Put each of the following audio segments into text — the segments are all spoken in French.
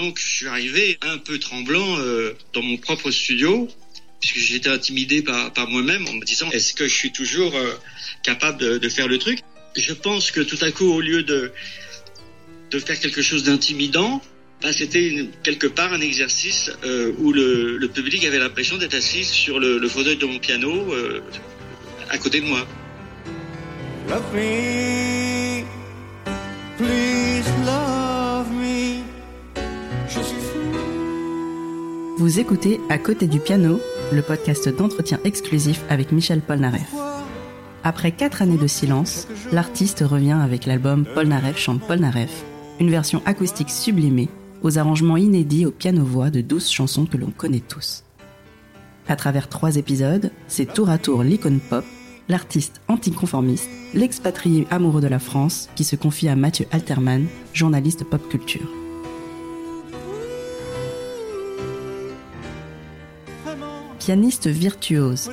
Donc je suis arrivé un peu tremblant euh, dans mon propre studio, puisque j'étais intimidé par, par moi-même en me disant est-ce que je suis toujours euh, capable de, faire le truc? Je pense que tout à coup, au lieu de, de faire quelque chose d'intimidant, bah, c'était quelque part un exercice euh, où le, le, public avait l'impression d'être assis sur le, fauteuil de mon piano à côté de moi. Love me, please Vous écoutez À côté du piano, le podcast d'entretien exclusif avec Michel Polnareff. Après quatre années de silence, l'artiste revient avec l'album Polnareff chante Polnareff, une version acoustique sublimée aux arrangements inédits au piano-voix de douze chansons que l'on connaît tous. À travers trois épisodes, c'est tour à tour l'icône pop, l'artiste anticonformiste, l'expatrié amoureux de la France qui se confie à Mathieu Alterman, journaliste pop culture. Pianiste virtuose,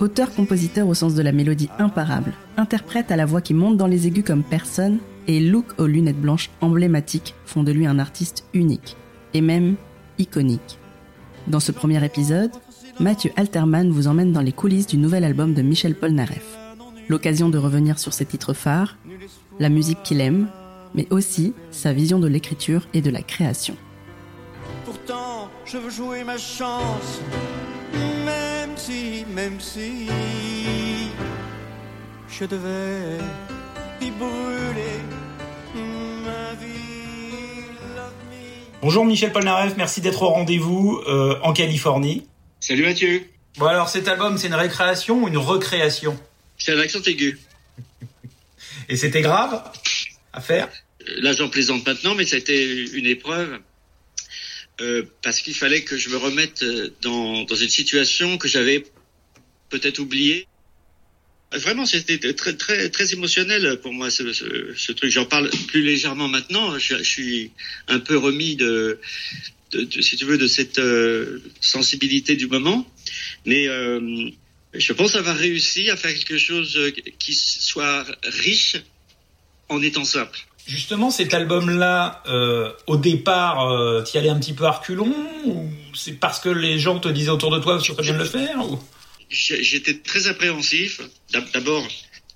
auteur-compositeur au sens de la mélodie imparable, interprète à la voix qui monte dans les aigus comme personne et look aux lunettes blanches emblématiques font de lui un artiste unique, et même iconique. Dans ce premier épisode, Mathieu Alterman vous emmène dans les coulisses du nouvel album de Michel Polnareff. L'occasion de revenir sur ses titres phares, la musique qu'il aime, mais aussi sa vision de l'écriture et de la création. Pourtant, je veux jouer ma chance, si, même si, je devais y brûler Bonjour Michel Polnareff, merci d'être au rendez-vous euh, en Californie. Salut Mathieu. Bon alors cet album c'est une récréation ou une recréation? C'est un accent aigu. Et c'était grave à faire? Là j'en plaisante maintenant mais ça a été une épreuve. Euh, parce qu'il fallait que je me remette euh, dans, dans une situation que j'avais peut-être oubliée. Vraiment, c'était très très très émotionnel pour moi ce, ce, truc. J'en parle plus légèrement maintenant. Je, suis un peu remis de, de, de si tu veux, de cette euh, sensibilité du moment. Mais euh, je pense avoir réussi à faire quelque chose qui soit riche en étant simple. Justement, cet album-là, euh, au départ, euh, y allais un petit peu à reculons ou c'est parce que les gens te disaient autour de toi tu bien de le faire ou? J'étais très appréhensif. D'abord,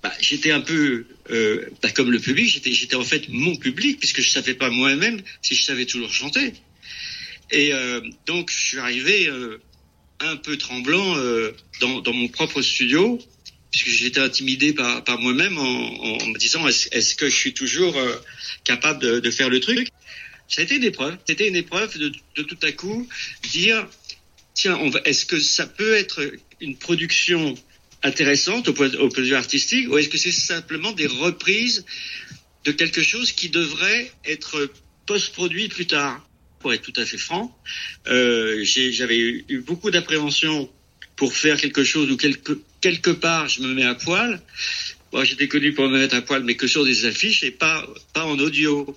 bah, j'étais un peu euh, bah, comme le public. J'étais, en fait mon public puisque je savais pas moi-même si je savais toujours chanter. Et euh, donc, je suis arrivé euh, un peu tremblant euh, dans, dans, mon propre studio puisque j'étais intimidé par, par moi-même en, me disant est-ce, que je suis toujours euh, capable de, faire le truc? Ça a été une épreuve. C'était une épreuve de, de tout à coup dire tiens, est-ce que ça peut être une production intéressante au point, de vue artistique ou est-ce que c'est simplement des reprises de quelque chose qui devrait être post-produit plus tard? Pour être tout à fait franc, euh, j'avais eu beaucoup d'appréhension pour faire quelque chose où quelque, quelque part je me mets à poil. Moi, j'étais connu pour me mettre à poil, mais que sur des affiches et pas, pas en audio.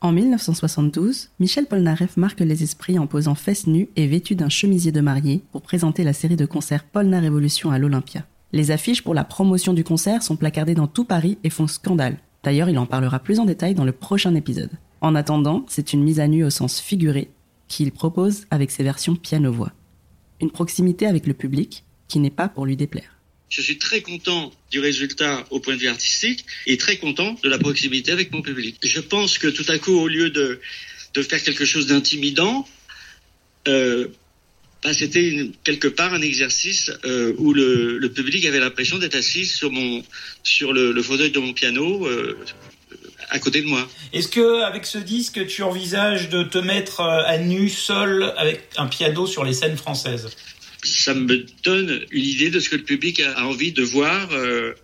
En 1972, Michel Polnareff marque les esprits en posant fesses nues et vêtu d'un chemisier de mariée pour présenter la série de concerts Polna Révolution à l'Olympia. Les affiches pour la promotion du concert sont placardées dans tout Paris et font scandale. D'ailleurs, il en parlera plus en détail dans le prochain épisode. En attendant, c'est une mise à nu au sens figuré qu'il propose avec ses versions piano-voix. Une proximité avec le public qui n'est pas pour lui déplaire. Je suis très content du résultat au point de vue artistique et très content de la proximité avec mon public. Je pense que tout à coup, au lieu de, de faire quelque chose d'intimidant, euh, bah, c'était quelque part un exercice euh, où le, le, public avait l'impression d'être assis sur mon sur le, fauteuil de mon piano euh, à côté de moi. Est-ce que avec ce disque, tu envisages de te mettre euh, à nu seul avec un piano sur les scènes françaises? Ça me donne une idée de ce que le public a envie de voir. Euh,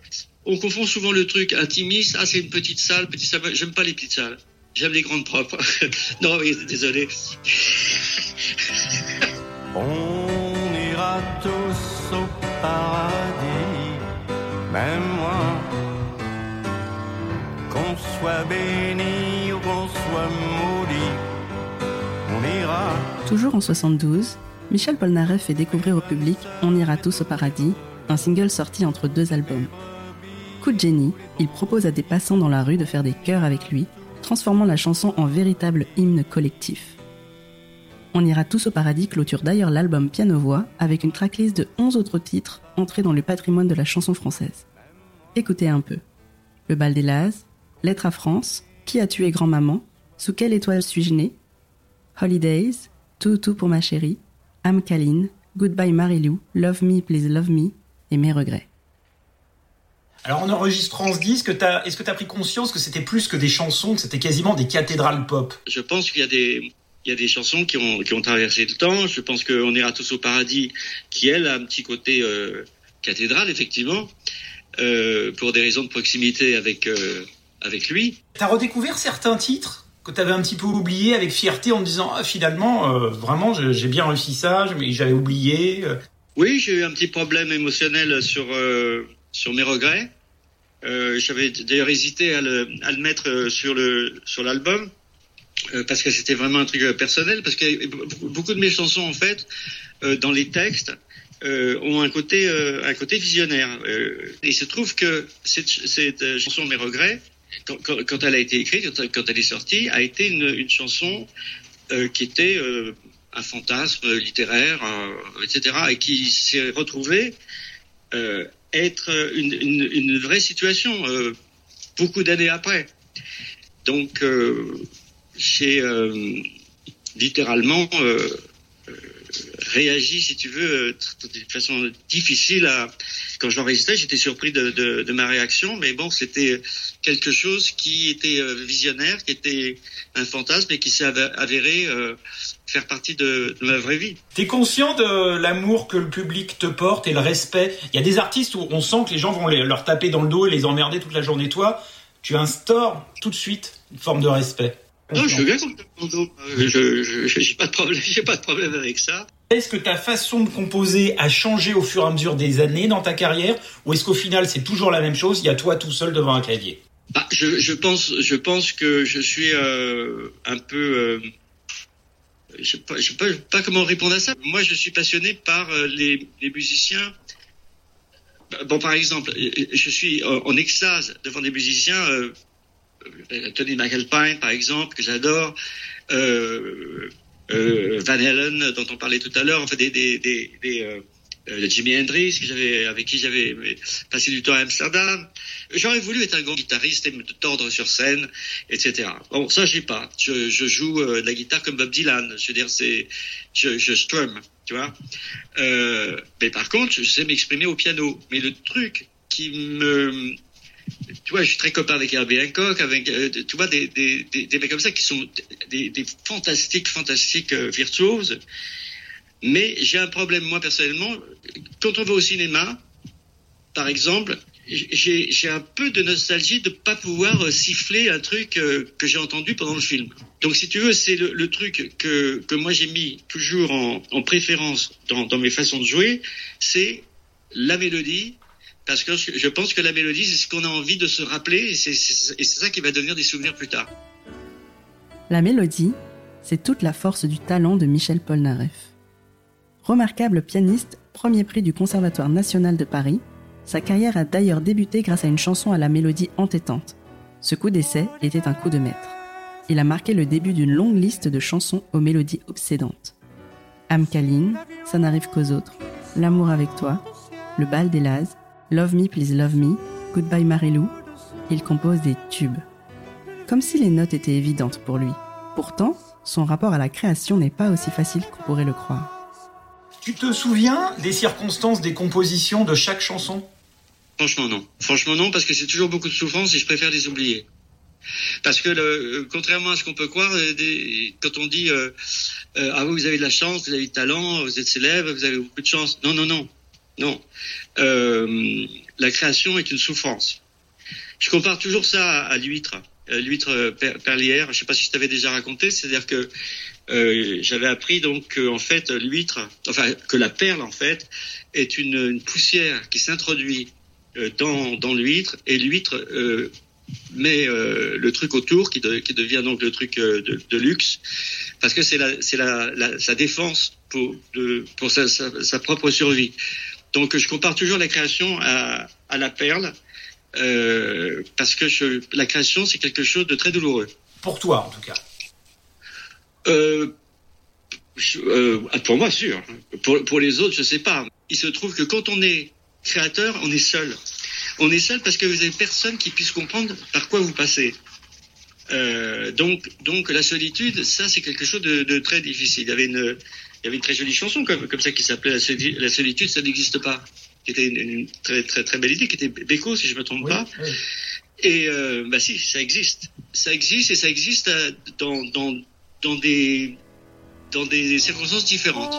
on confond souvent le truc intimiste. Ah, c'est une petite salle, petite salle. J'aime pas les petites salles. J'aime les grandes propres. non, oui, désolé. on ira tous au paradis, Toujours en 72, Michel Polnareff fait découvrir au public On ira tous au paradis, un single sorti entre deux albums. Coup de génie, il propose à des passants dans la rue de faire des chœurs avec lui, transformant la chanson en véritable hymne collectif. On ira tous au paradis clôture d'ailleurs l'album Piano-Voix avec une tracklist de 11 autres titres entrés dans le patrimoine de la chanson française. Écoutez un peu. Le bal des Laz, Lettre à France, Qui a tué grand-maman, Sous quelle étoile suis-je né, Holidays, Tout tout pour ma chérie, Am Kaline, Goodbye Marilou, Love Me Please Love Me. Et Mes regrets. Alors en enregistrant ce disque, est-ce que tu as pris conscience que c'était plus que des chansons, que c'était quasiment des cathédrales pop? Je pense qu'il y a des, il y a des chansons qui ont, qui ont traversé le temps. Je pense qu'on ira tous au paradis, qui elle a un petit côté euh, cathédrale effectivement, euh, pour des raisons de proximité avec euh, avec lui. T'as redécouvert certains titres que tu avais un petit peu oubliés avec fierté en disant ah, finalement euh, vraiment j'ai bien réussi ça, j'avais oublié. Euh. Oui, j'ai eu un petit problème émotionnel sur sur mes regrets. Euh, J'avais d'ailleurs hésité à le, à le mettre euh, sur le sur l'album euh, parce que c'était vraiment un truc euh, personnel. Parce que beaucoup de mes chansons en fait euh, dans les textes ont un côté un côté visionnaire. et il se trouve que cette, cette chanson Mes regrets quand, quand, quand, elle a été écrite, quand, elle est sortie, a été une, une chanson qui était un fantasme littéraire, etc., et qui s'est retrouvée euh, être une, une, une vraie situation euh, beaucoup d'années après. Donc, euh, j'ai euh, littéralement euh, euh, réagi, si tu veux, de façon difficile à. Quand je l'enregistrais, j'étais surpris de, ma réaction, mais bon, c'était quelque chose qui était visionnaire, qui était un fantasme et qui s'est avéré faire partie de, ma vraie vie. T'es conscient de l'amour que le public te porte et le respect? Il y a des artistes où on sent que les gens vont leur taper dans le dos et les emmerder toute la journée. Toi, tu instaures tout de suite une forme de respect. Non, je suis bien Je n'ai pas, de problème, pas de problème avec ça. Est-ce que ta façon de composer a changé au fur et à mesure des années dans ta carrière ou est-ce qu'au final c'est toujours la même chose Il y a toi tout seul devant un clavier? Bah, je, je, pense, je pense que je suis euh, un peu euh, je ne sais, pas, pas comment répondre à ça. Moi, je suis passionné par euh, les, les musiciens. Bon, par exemple, je suis en extase devant des musiciens, euh, Tony McAlpine, par exemple, que j'adore, euh, euh, Van Halen, dont on parlait tout à l'heure, enfin des, des, des, des euh, euh, Jimi Hendrix, avec qui j'avais passé du temps à Amsterdam. J'aurais voulu être un grand guitariste et me tordre sur scène, etc. Bon, ça j'ai pas. Je, joue euh, de la guitare comme Bob Dylan. Je veux dire, c'est, je, je strum, tu vois. Euh, mais par contre, je sais m'exprimer au piano. Mais le truc qui me tu vois, je suis très copain avec Herbie Hancock, avec, euh, tu vois, des, des, des, mecs comme ça qui sont des, fantastiques, fantastiques euh, virtuoses. Mais j'ai un problème, moi, personnellement. Quand on va au cinéma, par exemple, j'ai un peu de nostalgie de pas pouvoir euh, siffler un truc que j'ai entendu pendant le film. Donc, si tu veux, c'est le, truc que, que moi j'ai mis toujours en, en préférence dans, mes façons de jouer, c'est la mélodie. Parce que je pense que la mélodie, c'est ce qu'on a envie de se rappeler et c'est ça qui va devenir des souvenirs plus tard. La mélodie, c'est toute la force du talent de Michel Polnareff. Remarquable pianiste, premier prix du Conservatoire national de Paris, sa carrière a d'ailleurs débuté grâce à une chanson à la mélodie entêtante. Ce coup d'essai était un coup de maître. Il a marqué le début d'une longue liste de chansons aux mélodies obsédantes. Am Kaline, Ça n'arrive qu'aux autres, L'amour avec toi, Le bal des Laz, Love Me Please Love Me, Goodbye Marilou, il compose des tubes. Comme si les notes étaient évidentes pour lui. Pourtant, son rapport à la création n'est pas aussi facile qu'on pourrait le croire. Tu te souviens des circonstances des compositions de chaque chanson? Franchement non. Franchement non, parce que c'est toujours beaucoup de souffrance et je préfère les oublier. Parce que le, contrairement à ce qu'on peut croire, euh, des, quand on dit euh, euh, ah vous avez de la chance, vous avez du talent, vous êtes célèbre, vous avez beaucoup de chance. Non non non non. Euh, la création est une souffrance. Je compare toujours ça à, l'huître, l'huître perlière. Je ne sais pas si je t'avais déjà raconté, c'est-à-dire que euh, j'avais appris donc que en fait l'huître, enfin que la perle en fait est une, poussière qui s'introduit euh, dans, dans l'huître et l'huître euh, met euh, le truc autour qui, de, qui, devient donc le truc euh, de, luxe parce que c'est la la, la, sa défense pour pour sa, sa, propre survie. Donc je compare toujours la création à, à la perle parce que je, la création c'est quelque chose de très douloureux. Pour toi, en tout cas. Euh, euh, pour moi, sûr. Pour, pour les autres, je sais pas. Il se trouve que quand on est créateur, on est seul. On est seul parce que vous avez personne qui puisse comprendre par quoi vous passez. Euh, donc, donc la solitude, ça c'est quelque chose de, de, très difficile. Il y avait une, il y avait une très jolie chanson comme, comme ça qui s'appelait la, solitude, ça n'existe pas, qui était une, très très très belle idée, qui était Beko si je me trompe pas. Et euh, bah si, ça existe, ça existe et ça existe euh, dans dans dans des dans des circonstances différentes.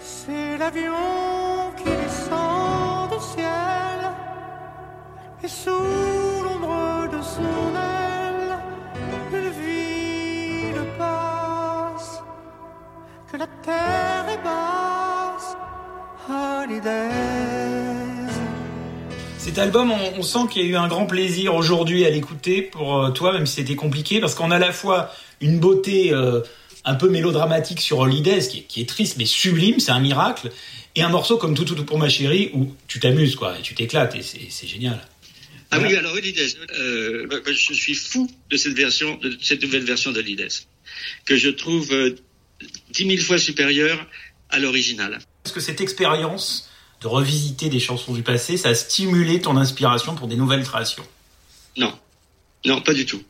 C'est l'avion Cet album, on, sent qu'il y a eu un grand plaisir aujourd'hui à l'écouter pour euh, toi, même si c'était compliqué, parce qu'on a à la fois une beauté euh, un peu mélodramatique sur Holidays, qui est, qui est triste mais sublime, c'est un miracle, et un morceau comme Tout Tout Tout pour ma chérie, où tu t'amuses, quoi, et tu t'éclates, et c'est génial. Ah oui, alors Holidays, euh, je suis fou de cette version, de cette nouvelle version d'Holidays, que je trouve euh, dix mille fois supérieure à l'original. Est-ce que cette expérience de revisiter des chansons du passé, ça a stimulé ton inspiration pour des nouvelles créations Non, non, pas du tout.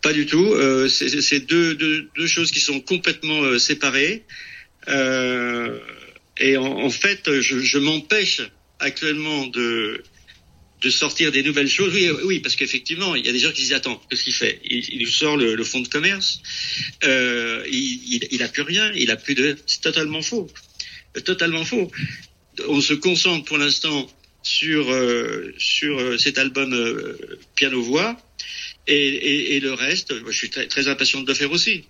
Pas du tout. Euh, c'est deux, deux, deux, choses qui sont complètement euh, séparées. Euh, et en, en, fait, je, je m'empêche actuellement de de sortir des nouvelles choses. Oui, oui, parce qu'effectivement, il y a des gens qui disent attends, qu'est-ce qu'il fait? Il, nous sort le, le fonds de commerce. Euh, il, il, il a plus rien. Il a plus de. C'est totalement faux. Totalement faux on se concentre pour l'instant sur euh, sur euh, cet album euh, piano voix et, et, et, le reste, je suis très, très impatient de le faire aussi,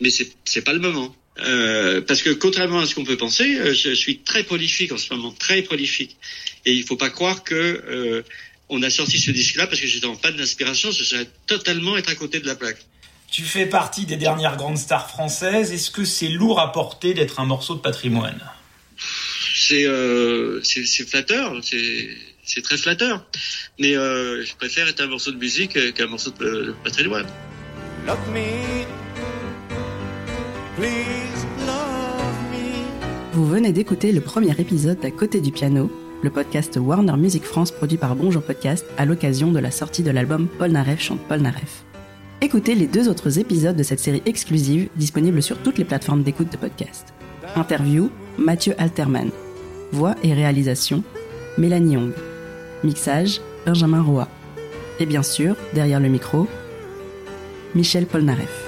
mais c'est c'est pas le moment. Euh, parce que contrairement à ce qu'on peut penser, euh, je suis très prolifique en ce moment, très prolifique. Et il faut pas croire que on a sorti ce disque-là parce que j'étais en panne d'inspiration, ce serait totalement être à côté de la plaque. Tu fais partie des dernières grandes stars françaises. Est-ce que c'est lourd à porter d'être un morceau de patrimoine? C'est euh, c'est flatteur, c'est très flatteur. Mais euh, je préfère être un morceau de musique qu'un morceau de, de patrimoine. Love me. Vous venez d'écouter le premier épisode d'À côté du piano, le podcast Warner Music France produit par Bonjour Podcast à l'occasion de la sortie de l'album Paul Naref chante Paul Naref. Écoutez les deux autres épisodes de cette série exclusive disponibles sur toutes les plateformes d'écoute de podcast. Interview, Mathieu Alterman. Voix et réalisation, Mélanie Young. Mixage, Benjamin Roy. Et bien sûr, derrière le micro, Michel Polnareff.